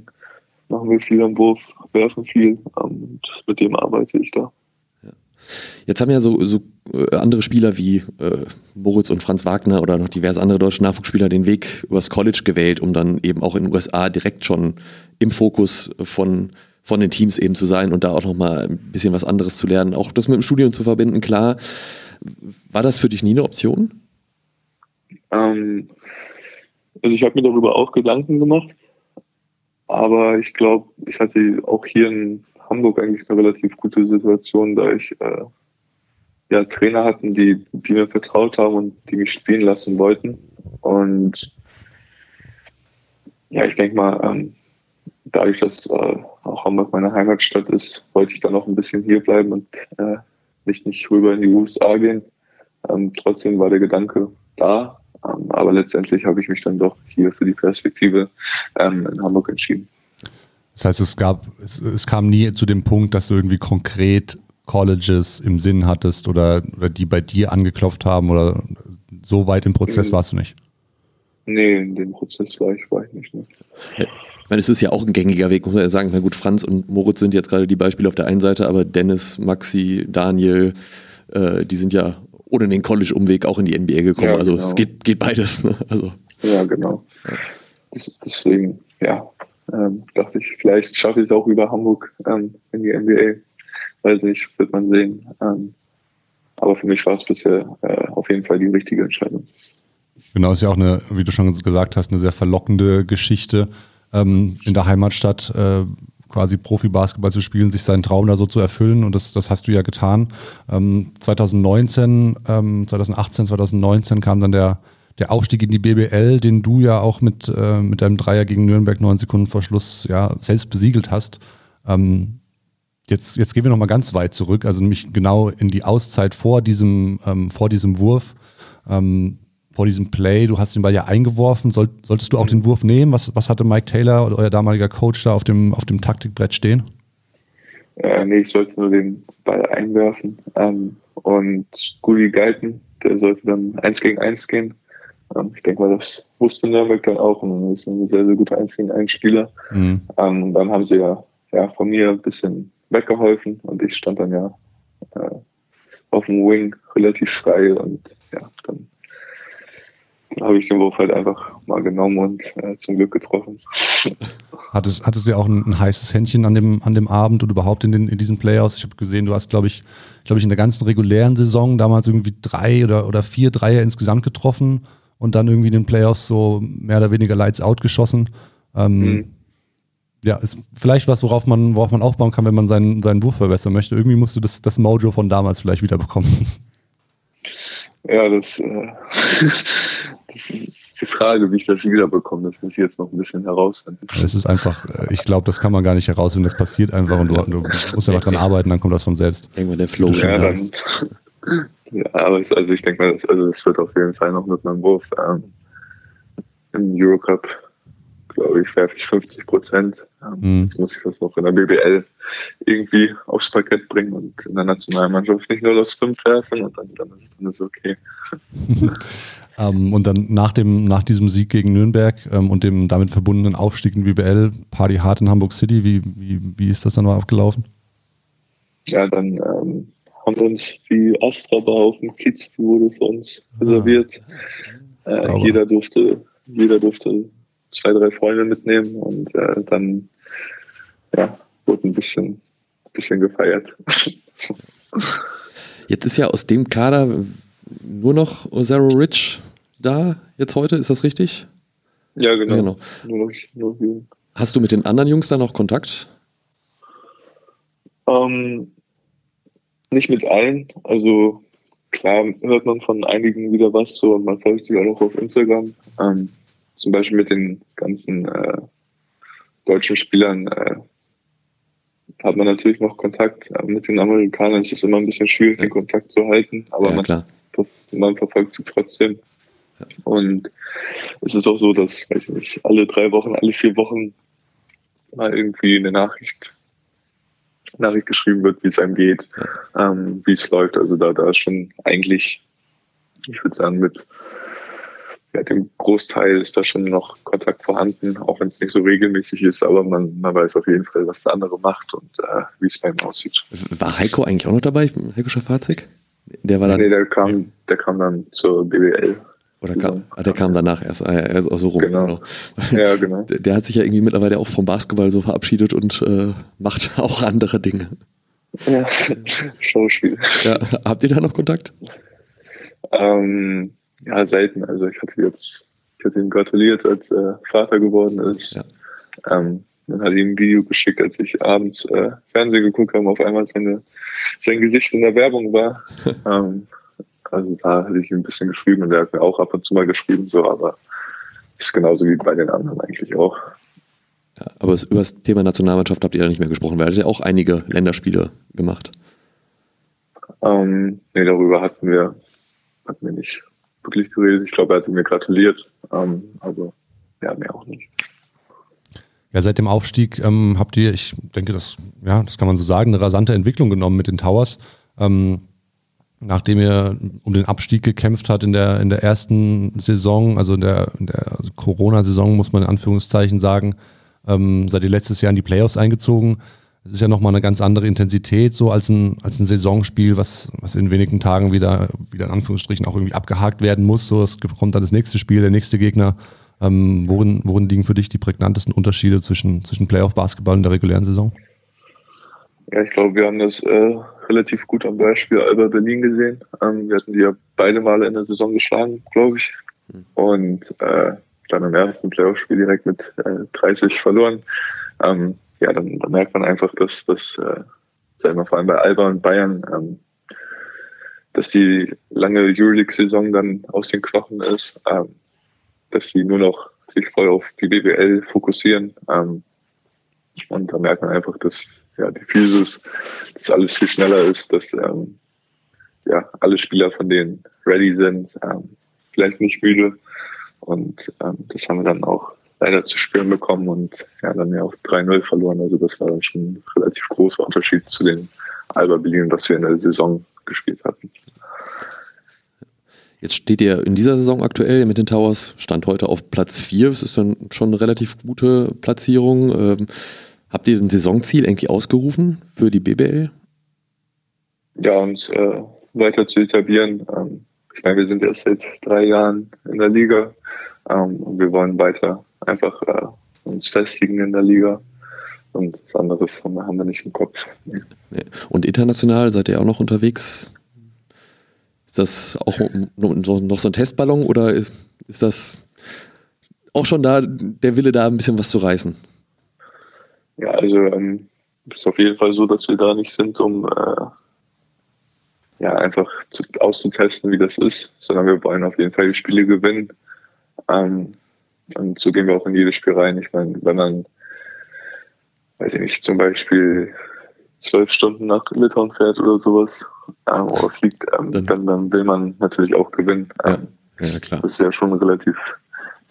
machen wir viel am Wurf, werfen viel und mit dem arbeite ich da. Jetzt haben ja so, so äh, andere Spieler wie äh, Moritz und Franz Wagner oder noch diverse andere deutsche Nachwuchsspieler den Weg übers College gewählt, um dann eben auch in den USA direkt schon im Fokus von, von den Teams eben zu sein und da auch nochmal ein bisschen was anderes zu lernen. Auch das mit dem Studium zu verbinden, klar. War das für dich nie eine Option? Ähm, also ich habe mir darüber auch Gedanken gemacht. Aber ich glaube, ich hatte auch hier in Hamburg eigentlich eine relativ gute Situation, da ich äh, ja Trainer hatten, die, die mir vertraut haben und die mich spielen lassen wollten. Und ja, ich denke mal, ähm, dadurch, dass äh, auch Hamburg meine Heimatstadt ist, wollte ich dann noch ein bisschen hier bleiben und äh, nicht, nicht rüber in die USA gehen. Ähm, trotzdem war der Gedanke da, ähm, aber letztendlich habe ich mich dann doch hier für die Perspektive ähm, in Hamburg entschieden. Das heißt, es gab, es, es, kam nie zu dem Punkt, dass du irgendwie konkret Colleges im Sinn hattest oder, oder die bei dir angeklopft haben oder so weit im Prozess mhm. warst du nicht? Nee, in dem Prozess war ich, war ich nicht. Ne. Ich meine, es ist ja auch ein gängiger Weg, muss man ja sagen. Na gut, Franz und Moritz sind jetzt gerade die Beispiele auf der einen Seite, aber Dennis, Maxi, Daniel, äh, die sind ja ohne den College-Umweg auch in die NBA gekommen. Ja, also genau. es geht, geht beides. Ne? Also. Ja, genau. Deswegen, ja, ähm, dachte ich, vielleicht schaffe ich es auch über Hamburg ähm, in die NBA. Weiß nicht, wird man sehen. Ähm, aber für mich war es bisher äh, auf jeden Fall die richtige Entscheidung. Genau, ist ja auch eine, wie du schon gesagt hast, eine sehr verlockende Geschichte ähm, in der Heimatstadt. Äh, quasi Profi-Basketball zu spielen, sich seinen Traum da so zu erfüllen und das, das hast du ja getan. Ähm, 2019, ähm, 2018, 2019 kam dann der, der Aufstieg in die BBL, den du ja auch mit, äh, mit deinem Dreier gegen Nürnberg neun Sekunden vor Schluss ja selbst besiegelt hast. Ähm, jetzt, jetzt gehen wir nochmal ganz weit zurück, also nämlich genau in die Auszeit vor diesem, ähm, vor diesem Wurf. Ähm, vor diesem Play, du hast den Ball ja eingeworfen, Soll, solltest du auch den Wurf nehmen? Was, was hatte Mike Taylor, euer damaliger Coach, da auf dem, auf dem Taktikbrett stehen? Äh, nee, ich sollte nur den Ball einwerfen. Ähm, und Gulli Galten, der sollte dann eins gegen eins gehen. Ähm, ich denke mal, das wusste Nürnberg dann auch und das ist ein sehr, sehr guter eins gegen eins Spieler. Mhm. Ähm, dann haben sie ja, ja von mir ein bisschen weggeholfen und ich stand dann ja äh, auf dem Wing relativ frei und ja, dann habe ich den Wurf halt einfach mal genommen und äh, zum Glück getroffen. Hattest, hattest du auch ein, ein, heißes Händchen an dem, an dem Abend oder überhaupt in, den, in diesen Playoffs? Ich habe gesehen, du hast, glaube ich, glaube ich, in der ganzen regulären Saison damals irgendwie drei oder, oder vier Dreier insgesamt getroffen und dann irgendwie in den Playoffs so mehr oder weniger Lights out geschossen. Ähm, mhm. Ja, ist vielleicht was, worauf man, worauf man aufbauen kann, wenn man seinen, seinen Wurf verbessern möchte. Irgendwie musst du das, das Mojo von damals vielleicht wiederbekommen. Ja, das, äh, die Frage, wie ich das wiederbekomme. Das muss ich jetzt noch ein bisschen herausfinden. Es ist einfach, äh, ich glaube, das kann man gar nicht herausfinden. Das passiert einfach und du, du musst einfach dran arbeiten, dann kommt das von selbst. Irgendwann der Flow. Ja, dann, ja aber es, also ich denke mal, das, also das wird auf jeden Fall noch mit meinem Wurf ähm, im Eurocup glaube ich, werfe ich 50 Prozent. Ähm. Jetzt muss ich das noch in der BBL irgendwie aufs Parkett bringen und in der Nationalmannschaft nicht nur das 5 werfen und dann, dann, ist, dann ist es okay. ähm, und dann nach, dem, nach diesem Sieg gegen Nürnberg ähm, und dem damit verbundenen Aufstieg in BBL, Party hart in Hamburg City, wie, wie, wie ist das dann mal abgelaufen? Ja, dann ähm, haben wir uns die Astra Bar auf dem Kiez, die wurde für uns ah. reserviert. Äh, jeder durfte, jeder durfte zwei, drei Freunde mitnehmen und äh, dann ja, wurde ein bisschen, bisschen gefeiert. Jetzt ist ja aus dem Kader nur noch Ozero Rich da, jetzt heute, ist das richtig? Ja, genau. genau. Nur noch, nur Hast du mit den anderen Jungs dann noch Kontakt? Ähm, nicht mit allen. Also klar hört man von einigen wieder was so und man folgt sich auch noch auf Instagram. Ähm, zum Beispiel mit den ganzen äh, deutschen Spielern äh, hat man natürlich noch Kontakt. Aber mit den Amerikanern ist es immer ein bisschen schwierig, den Kontakt zu halten, aber ja, man, man, verfolgt sie trotzdem. Ja. Und es ist auch so, dass, weiß ich nicht, alle drei Wochen, alle vier Wochen mal irgendwie eine Nachricht, Nachricht geschrieben wird, wie es einem geht, ja. ähm, wie es läuft. Also da, da ist schon eigentlich, ich würde sagen, mit ja, dem Großteil ist da schon noch Kontakt vorhanden, auch wenn es nicht so regelmäßig ist, aber man, man weiß auf jeden Fall, was der andere macht und äh, wie es bei ihm aussieht. War Heiko eigentlich auch noch dabei, Heiko Schafazik? Der war dann. Nee, der kam, der kam dann zur BWL. Oder kam, ah, der kam danach erst, erst so rum. Genau. genau. Ja, genau. Der, der, hat sich ja irgendwie mittlerweile auch vom Basketball so verabschiedet und äh, macht auch andere Dinge. Ja, Schauspiel. Ja, habt ihr da noch Kontakt? Ähm, ja, selten. Also ich hatte jetzt, ich hatte ihm gratuliert, als er Vater geworden ist. Ja. Ähm, dann hat ihm ein Video geschickt, als ich abends äh, Fernsehen geguckt habe, auf einmal seine, sein Gesicht in der Werbung war. ähm, also da hatte ich ihm ein bisschen geschrieben und er hat mir auch ab und zu mal geschrieben, so, aber ist genauso wie bei den anderen eigentlich auch. Ja, aber über das Thema Nationalmannschaft habt ihr ja nicht mehr gesprochen, weil ihr ja auch einige Länderspiele gemacht. Ähm, nee, darüber hatten wir, hatten wir nicht wirklich geredet. Ich glaube, er hatte mir gratuliert, ähm, aber ja, mehr auch nicht. Ja, seit dem Aufstieg ähm, habt ihr, ich denke, das, ja, das kann man so sagen, eine rasante Entwicklung genommen mit den Towers. Ähm, nachdem ihr um den Abstieg gekämpft hat in der, in der ersten Saison, also in der, in der Corona-Saison, muss man in Anführungszeichen sagen, ähm, seid ihr letztes Jahr in die Playoffs eingezogen. Es ist ja nochmal eine ganz andere Intensität, so als ein, als ein Saisonspiel, was, was in wenigen Tagen wieder, wieder in Anführungsstrichen auch irgendwie abgehakt werden muss. So, es kommt dann das nächste Spiel, der nächste Gegner. Ähm, worin, worin liegen für dich die prägnantesten Unterschiede zwischen, zwischen Playoff-Basketball und der regulären Saison? Ja, ich glaube, wir haben das äh, relativ gut am Beispiel Alba Berlin gesehen. Ähm, wir hatten die ja beide Male in der Saison geschlagen, glaube ich. Und äh, dann im ersten Playoff-Spiel direkt mit äh, 30 verloren. Ähm, ja, dann, dann, merkt man einfach, dass das, äh, sagen wir vor allem bei Alba und Bayern, ähm, dass die lange Euroleague-Saison dann aus den Knochen ist. Ähm, dass sie nur noch sich voll auf die BBL fokussieren. Ähm, und da merkt man einfach, dass ja, die Physis, dass alles viel schneller ist, dass ähm, ja, alle Spieler von denen ready sind, ähm, vielleicht nicht müde. Und ähm, das haben wir dann auch leider zu spüren bekommen und ja, dann ja auch 3-0 verloren. Also das war dann schon ein relativ großer Unterschied zu den Alba Berlin, was wir in der Saison gespielt hatten. Jetzt steht ihr in dieser Saison aktuell mit den Towers, stand heute auf Platz 4. Das ist dann schon eine relativ gute Platzierung. Ähm, habt ihr ein Saisonziel irgendwie ausgerufen für die BBL? Ja, uns äh, weiter zu etablieren. Ähm, ich meine, wir sind erst seit drei Jahren in der Liga ähm, und wir wollen weiter einfach äh, uns festigen in der Liga. Und was anderes haben wir, haben wir nicht im Kopf. Und international seid ihr auch noch unterwegs? Ist das auch noch so ein Testballon oder ist das auch schon da der Wille, da ein bisschen was zu reißen? Ja, also ähm, ist auf jeden Fall so, dass wir da nicht sind, um äh, ja einfach zu, auszutesten, wie das ist, sondern wir wollen auf jeden Fall die Spiele gewinnen. Ähm, und so gehen wir auch in jedes Spiel rein. Ich meine, wenn man, weiß ich nicht, zum Beispiel zwölf Stunden nach Litauen fährt oder sowas, ähm, ausliegt, ähm, dann, dann, dann, will man natürlich auch gewinnen. Ähm, ja, ja, klar. Das ist ja schon ein relativ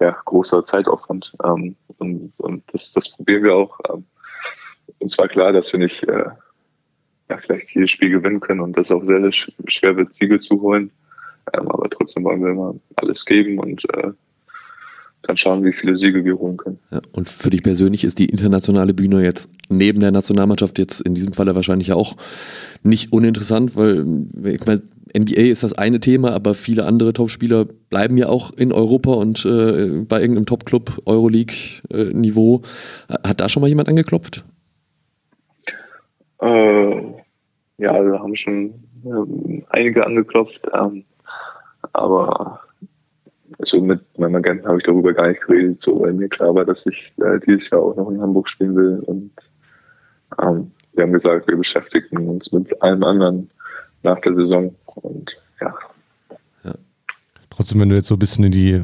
ja, großer Zeitaufwand. Ähm, und und das, das probieren wir auch. Ähm, und zwar klar, dass wir nicht äh, ja, vielleicht jedes Spiel gewinnen können und das auch sehr, sehr schwer wird, Siege zu holen. Ähm, aber trotzdem wollen wir immer alles geben und äh, dann schauen, wie viele Siege wir holen können. Ja, und für dich persönlich ist die internationale Bühne jetzt neben der Nationalmannschaft jetzt in diesem Falle wahrscheinlich auch nicht uninteressant, weil ich meine, NBA ist das eine Thema, aber viele andere Topspieler bleiben ja auch in Europa und äh, bei irgendeinem Topclub Euroleague-Niveau. Äh, Hat da schon mal jemand angeklopft? Äh, ja, wir haben schon äh, einige angeklopft, ähm, aber also mit meinem Agenten habe ich darüber gar nicht geredet, so weil mir klar war, dass ich äh, dieses Jahr auch noch in Hamburg spielen will. Und ähm, wir haben gesagt, wir beschäftigen uns mit allem anderen nach der Saison. Und ja. ja. Trotzdem, wenn du jetzt so ein bisschen in die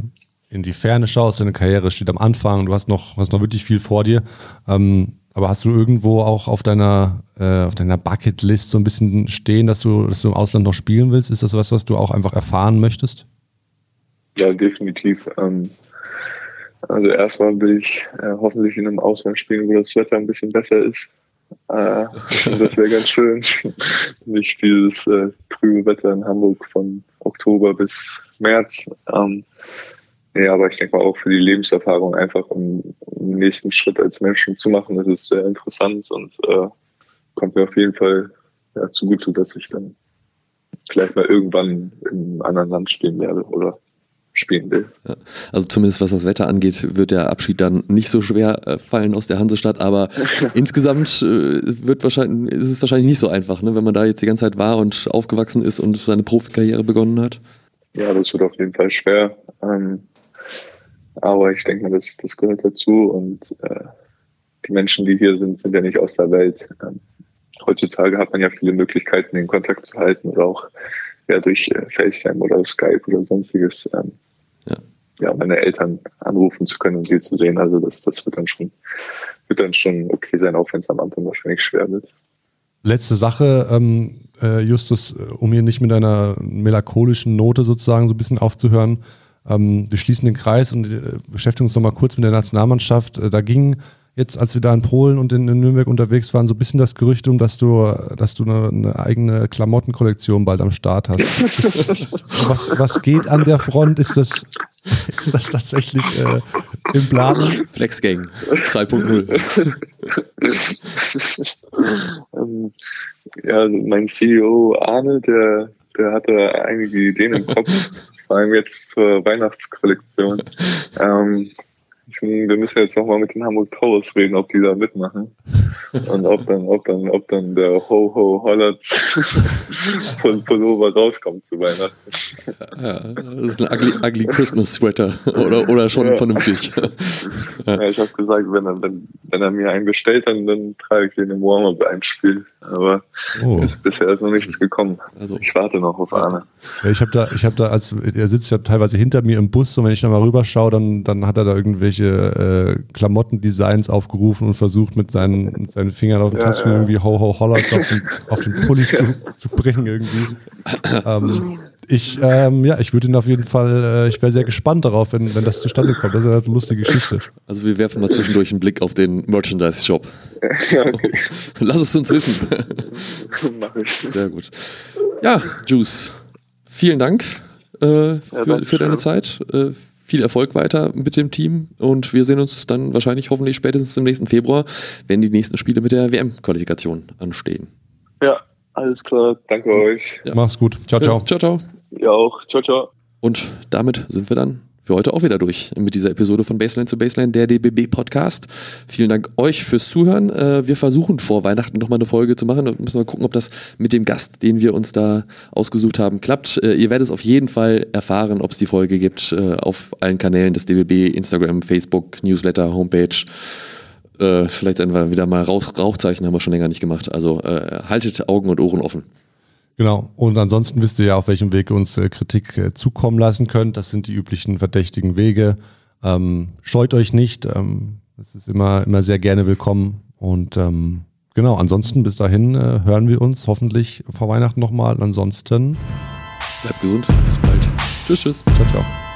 in die Ferne schaust, deine Karriere steht am Anfang, du hast noch, hast noch wirklich viel vor dir. Ähm, aber hast du irgendwo auch auf deiner, äh, auf deiner Bucketlist so ein bisschen stehen, dass du, dass du im Ausland noch spielen willst? Ist das was, was du auch einfach erfahren möchtest? Ja, definitiv. Ähm, also erstmal will ich äh, hoffentlich in einem Ausland spielen, wo das Wetter ein bisschen besser ist. Äh, das wäre ganz schön. Nicht dieses äh, trübe Wetter in Hamburg von Oktober bis März. Ähm, nee, aber ich denke mal auch für die Lebenserfahrung einfach, um, um den nächsten Schritt als Menschen zu machen, das ist sehr interessant und äh, kommt mir auf jeden Fall ja, zugute, dass ich dann vielleicht mal irgendwann in einem anderen Land spielen werde oder spielen will. Ja, also zumindest was das Wetter angeht, wird der Abschied dann nicht so schwer äh, fallen aus der Hansestadt, aber insgesamt äh, wird wahrscheinlich, ist es wahrscheinlich nicht so einfach, ne, wenn man da jetzt die ganze Zeit war und aufgewachsen ist und seine Profikarriere begonnen hat. Ja, das wird auf jeden Fall schwer. Ähm, aber ich denke mal, das, das gehört dazu und äh, die Menschen, die hier sind, sind ja nicht aus der Welt. Ähm, heutzutage hat man ja viele Möglichkeiten, den Kontakt zu halten oder auch ja, durch äh, FaceTime oder Skype oder sonstiges ähm, ja. ja. meine Eltern anrufen zu können und sie zu sehen. Also das, das wird dann schon, wird dann schon okay sein, auch wenn es am Anfang wahrscheinlich schwer wird. Letzte Sache, ähm, äh, Justus, äh, um hier nicht mit einer melancholischen Note sozusagen so ein bisschen aufzuhören. Ähm, wir schließen den Kreis und äh, beschäftigen uns nochmal kurz mit der Nationalmannschaft. Äh, da ging jetzt, als wir da in Polen und in, in Nürnberg unterwegs waren, so ein bisschen das Gerücht um, dass du, dass du eine, eine eigene Klamottenkollektion bald am Start hast. was, was geht an der Front? Ist das, ist das tatsächlich äh, im Plan? Flexgang 2.0. ähm, ja, mein CEO Arne, der, der hatte einige Ideen im Kopf, vor allem jetzt zur Weihnachtskollektion. Ähm, wir müssen jetzt nochmal mit den Hamburg Towers reden, ob die da mitmachen. Und ob dann, ob dann, ob dann der Ho Ho Hollert von Pullover rauskommt zu Weihnachten. Ja, das ist ein ugly, ugly Christmas Sweater oder, oder schon ja. vernünftig. Ja, ich habe gesagt, wenn er, wenn, wenn er mir einen bestellt, dann, dann trage ich den im Warm-Up ein Spiel. Aber oh. ist bisher ist noch nichts gekommen. Also, ich warte noch auf Arne. Ja, ich habe da, ich habe da, als er sitzt ja teilweise hinter mir im Bus und wenn ich da mal rüberschaue, dann, dann hat er da irgendwelche äh, Klamottendesigns aufgerufen und versucht mit seinen, mit seinen Fingern auf den ja, Tasten ja. irgendwie Ho Ho Hollers auf den, auf den Pulli zu, zu bringen irgendwie. Ähm, ich, ähm, ja, ich würde ihn auf jeden Fall, äh, ich wäre sehr gespannt darauf, wenn, wenn das zustande kommt. Das wäre eine lustige Geschichte. Also wir werfen mal zwischendurch einen Blick auf den Merchandise-Shop. Ja, okay. Lass es uns wissen. Mach ich. Sehr gut. Ja, Juice, vielen Dank äh, für, ja, für deine Zeit. Äh, viel Erfolg weiter mit dem Team und wir sehen uns dann wahrscheinlich hoffentlich spätestens im nächsten Februar, wenn die nächsten Spiele mit der WM-Qualifikation anstehen. Ja, alles klar. Danke euch. Ja. Mach's gut. Ciao, ciao. Ja, ciao, ciao. Ja auch. Ciao, ciao. Und damit sind wir dann für heute auch wieder durch mit dieser Episode von Baseline zu Baseline, der DBB Podcast. Vielen Dank euch fürs Zuhören. Äh, wir versuchen vor Weihnachten nochmal eine Folge zu machen und müssen mal gucken, ob das mit dem Gast, den wir uns da ausgesucht haben, klappt. Äh, ihr werdet es auf jeden Fall erfahren, ob es die Folge gibt äh, auf allen Kanälen des DBB, Instagram, Facebook, Newsletter, Homepage. Vielleicht einfach wieder mal Rauch, Rauchzeichen haben wir schon länger nicht gemacht. Also haltet Augen und Ohren offen. Genau. Und ansonsten wisst ihr ja, auf welchem Weg uns äh, Kritik äh, zukommen lassen könnt. Das sind die üblichen verdächtigen Wege. Ähm, scheut euch nicht. Ähm, es ist immer, immer sehr gerne willkommen. Und ähm, genau, ansonsten bis dahin äh, hören wir uns hoffentlich vor Weihnachten nochmal. Ansonsten bleibt gesund. Bis bald. Tschüss, tschüss. Ciao, ciao.